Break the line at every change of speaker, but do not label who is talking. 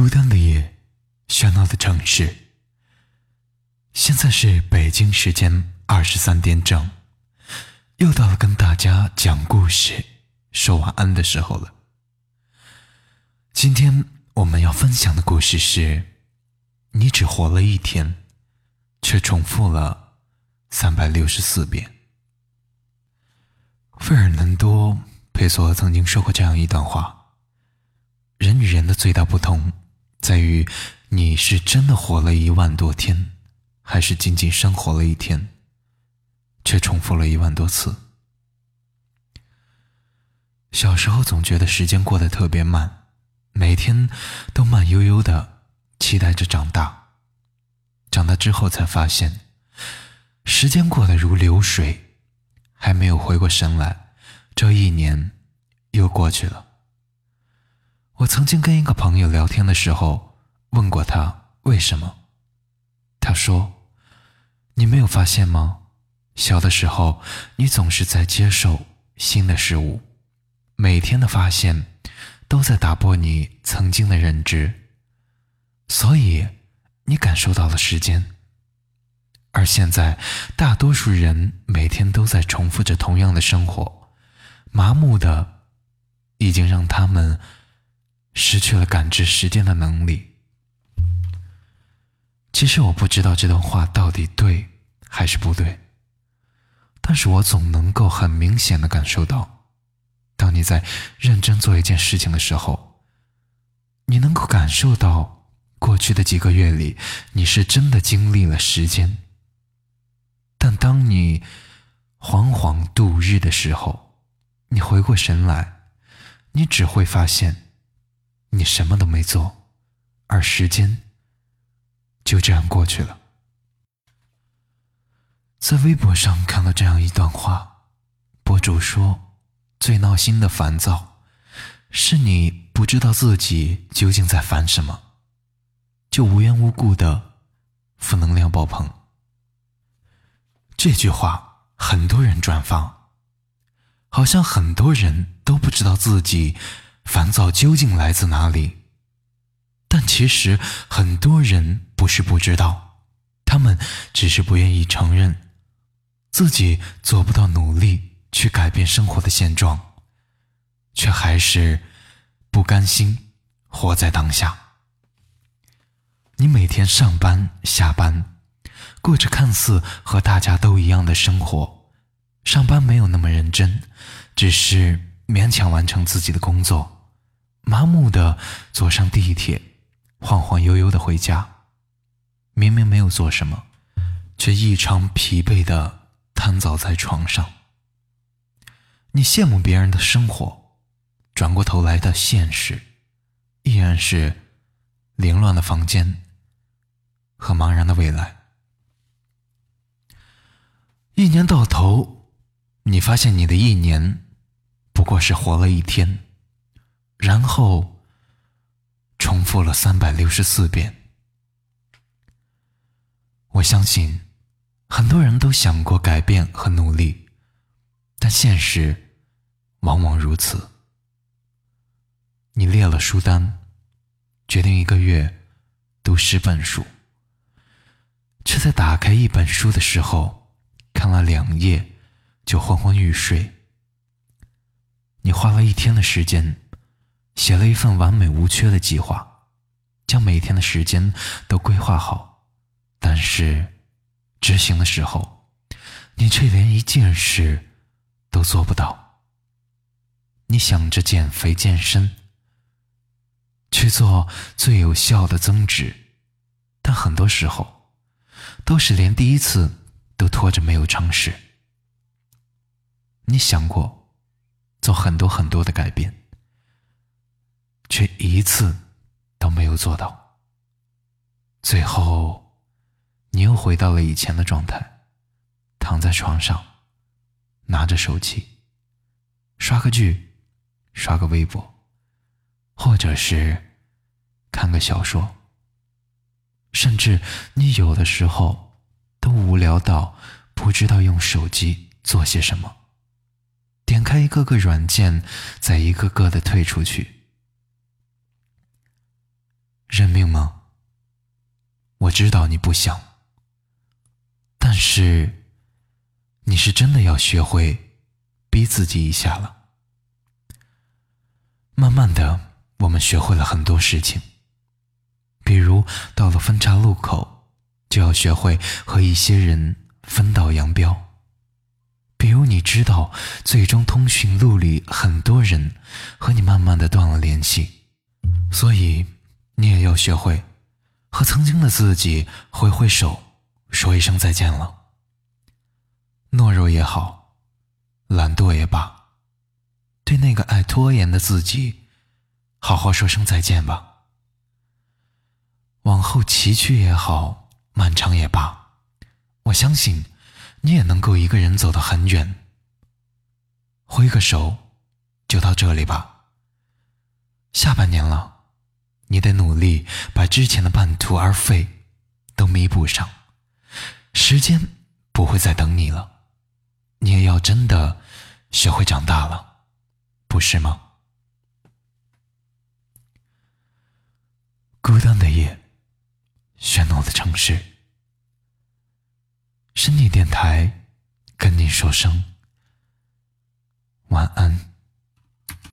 孤单的夜，喧闹的城市。现在是北京时间二十三点整，又到了跟大家讲故事、说晚安的时候了。今天我们要分享的故事是：你只活了一天，却重复了三百六十四遍。费尔南多·佩索曾经说过这样一段话：人与人的最大不同。在于你是真的活了一万多天，还是仅仅生活了一天，却重复了一万多次。小时候总觉得时间过得特别慢，每天都慢悠悠的，期待着长大。长大之后才发现，时间过得如流水，还没有回过神来，这一年又过去了。我曾经跟一个朋友聊天的时候，问过他为什么。他说：“你没有发现吗？小的时候，你总是在接受新的事物，每天的发现都在打破你曾经的认知，所以你感受到了时间。而现在，大多数人每天都在重复着同样的生活，麻木的，已经让他们。”失去了感知时间的能力。其实我不知道这段话到底对还是不对，但是我总能够很明显的感受到，当你在认真做一件事情的时候，你能够感受到过去的几个月里，你是真的经历了时间。但当你惶惶度日的时候，你回过神来，你只会发现。你什么都没做，而时间就这样过去了。在微博上看到这样一段话，博主说：“最闹心的烦躁，是你不知道自己究竟在烦什么，就无缘无故的负能量爆棚。”这句话很多人转发，好像很多人都不知道自己。烦躁究竟来自哪里？但其实很多人不是不知道，他们只是不愿意承认自己做不到努力去改变生活的现状，却还是不甘心活在当下。你每天上班下班，过着看似和大家都一样的生活，上班没有那么认真，只是。勉强完成自己的工作，麻木的坐上地铁，晃晃悠悠的回家。明明没有做什么，却异常疲惫的瘫倒在床上。你羡慕别人的生活，转过头来的现实，依然是凌乱的房间和茫然的未来。一年到头，你发现你的一年。不过是活了一天，然后重复了三百六十四遍。我相信很多人都想过改变和努力，但现实往往如此。你列了书单，决定一个月读十本书，却在打开一本书的时候看了两页就昏昏欲睡。你花了一天的时间，写了一份完美无缺的计划，将每天的时间都规划好，但是执行的时候，你却连一件事都做不到。你想着减肥健身，去做最有效的增脂，但很多时候都是连第一次都拖着没有尝试。你想过？做很多很多的改变，却一次都没有做到。最后，你又回到了以前的状态，躺在床上，拿着手机，刷个剧，刷个微博，或者是看个小说。甚至你有的时候都无聊到不知道用手机做些什么。点开一个个软件，再一个个的退出去。认命吗？我知道你不想，但是你是真的要学会逼自己一下了。慢慢的，我们学会了很多事情，比如到了分岔路口，就要学会和一些人分道扬镳。比如你知道，最终通讯录里很多人和你慢慢的断了联系，所以你也要学会和曾经的自己挥挥手，说一声再见了。懦弱也好，懒惰也罢，对那个爱拖延的自己，好好说声再见吧。往后崎岖也好，漫长也罢，我相信。你也能够一个人走得很远。挥个手，就到这里吧。下半年了，你得努力把之前的半途而废都弥补上。时间不会再等你了，你也要真的学会长大了，不是吗？孤单的夜，喧闹的城市。深夜电台，跟你说声晚安。